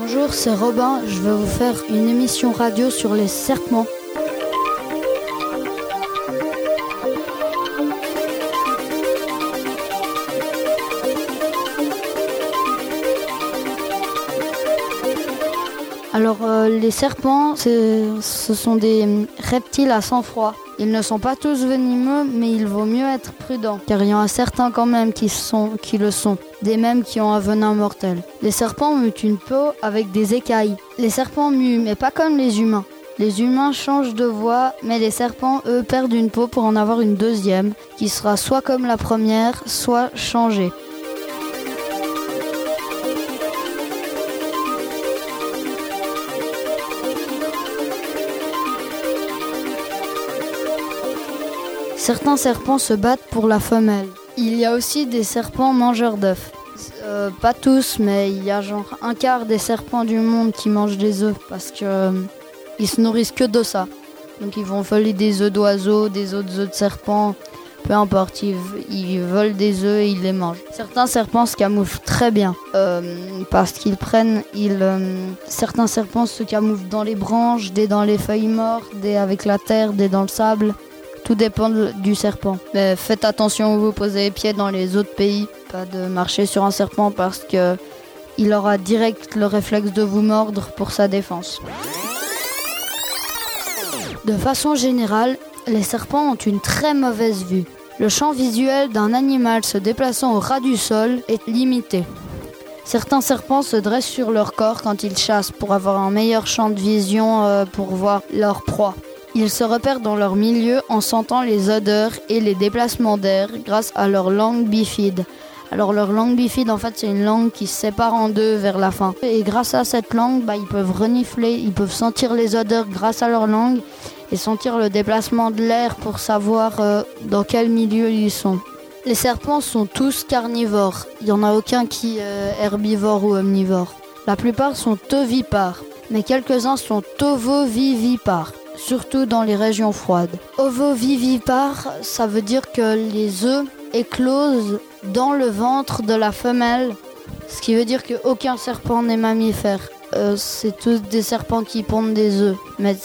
Bonjour, c'est Robin. Je vais vous faire une émission radio sur les serpents. Alors, euh, les serpents, ce sont des reptiles à sang froid. Ils ne sont pas tous venimeux, mais il vaut mieux être prudent, car il y en a certains quand même qui, sont, qui le sont, des mêmes qui ont un venin mortel. Les serpents muent une peau avec des écailles. Les serpents muent, mais pas comme les humains. Les humains changent de voix, mais les serpents, eux, perdent une peau pour en avoir une deuxième, qui sera soit comme la première, soit changée. Certains serpents se battent pour la femelle. Il y a aussi des serpents mangeurs d'œufs. Euh, pas tous, mais il y a genre un quart des serpents du monde qui mangent des œufs parce que euh, ils se nourrissent que de ça. Donc ils vont voler des œufs d'oiseaux, des autres œufs de serpents, peu importe, ils, volent des œufs et ils les mangent. Certains serpents se camouflent très bien euh, parce qu'ils prennent, ils, certains serpents se camouflent dans les branches, des dans les feuilles mortes, des avec la terre, des dans le sable. Tout dépend du serpent. Mais faites attention où vous posez les pieds dans les autres pays. Pas de marcher sur un serpent parce que il aura direct le réflexe de vous mordre pour sa défense. De façon générale, les serpents ont une très mauvaise vue. Le champ visuel d'un animal se déplaçant au ras du sol est limité. Certains serpents se dressent sur leur corps quand ils chassent pour avoir un meilleur champ de vision euh, pour voir leur proie. Ils se repèrent dans leur milieu en sentant les odeurs et les déplacements d'air grâce à leur langue bifide. Alors leur langue bifide, en fait, c'est une langue qui se sépare en deux vers la fin. Et grâce à cette langue, bah, ils peuvent renifler, ils peuvent sentir les odeurs grâce à leur langue et sentir le déplacement de l'air pour savoir euh, dans quel milieu ils sont. Les serpents sont tous carnivores. Il n'y en a aucun qui est herbivore ou omnivore. La plupart sont ovipares, mais quelques-uns sont ovovivipares surtout dans les régions froides. Ovovivipare, ça veut dire que les œufs éclosent dans le ventre de la femelle, ce qui veut dire qu'aucun serpent n'est mammifère. Euh, c'est tous des serpents qui pondent des œufs, mais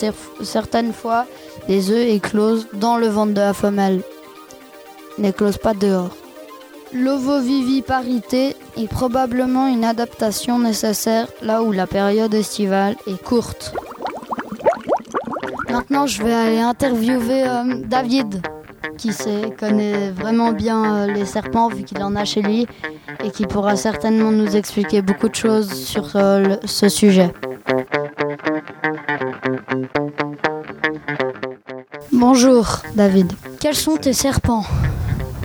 certaines fois, les œufs éclosent dans le ventre de la femelle, n'éclosent pas dehors. L'ovoviviparité est probablement une adaptation nécessaire là où la période estivale est courte. Maintenant, je vais aller interviewer euh, David, qui sait, connaît vraiment bien euh, les serpents vu qu'il en a chez lui et qui pourra certainement nous expliquer beaucoup de choses sur euh, ce sujet. Bonjour David, quels sont tes serpents?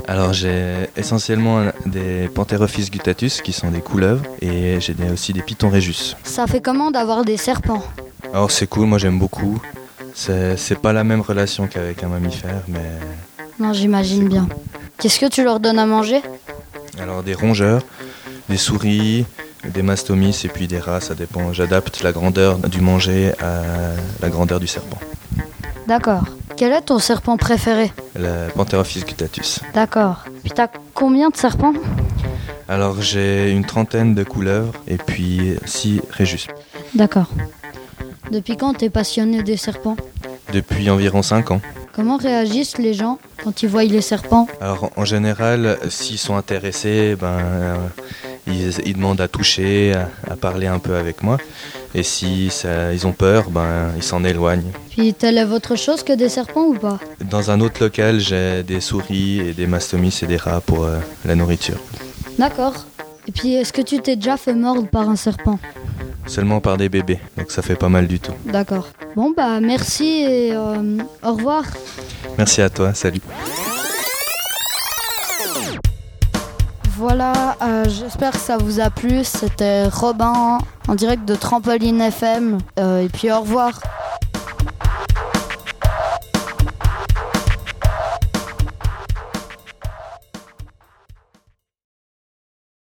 Alors j'ai essentiellement des Pantherophis guttatus qui sont des couleuvres et j'ai aussi des Pythons régus. Ça fait comment d'avoir des serpents? Alors c'est cool, moi j'aime beaucoup. C'est pas la même relation qu'avec un mammifère, mais. Non, j'imagine bien. Qu'est-ce que tu leur donnes à manger? Alors, des rongeurs, des souris, des mastomys et puis des rats, ça dépend. J'adapte la grandeur du manger à la grandeur du serpent. D'accord. Quel est ton serpent préféré? Le Pantherophis guttatus. D'accord. Puis t'as combien de serpents? Alors j'ai une trentaine de couleuvres et puis six réjus. D'accord. Depuis quand t'es passionné des serpents Depuis environ 5 ans. Comment réagissent les gens quand ils voient les serpents Alors en général, s'ils sont intéressés, ben, euh, ils, demandent à toucher, à, parler un peu avec moi. Et si ils ont peur, ben, ils s'en éloignent. Puis t'élèves autre chose que des serpents ou pas Dans un autre local, j'ai des souris et des mastomys et des rats pour euh, la nourriture. D'accord. Et puis est-ce que tu t'es déjà fait mordre par un serpent Seulement par des bébés, donc ça fait pas mal du tout. D'accord. Bon bah merci et euh, au revoir. Merci à toi, salut. Voilà, euh, j'espère que ça vous a plu. C'était Robin en direct de Trampoline FM. Euh, et puis au revoir.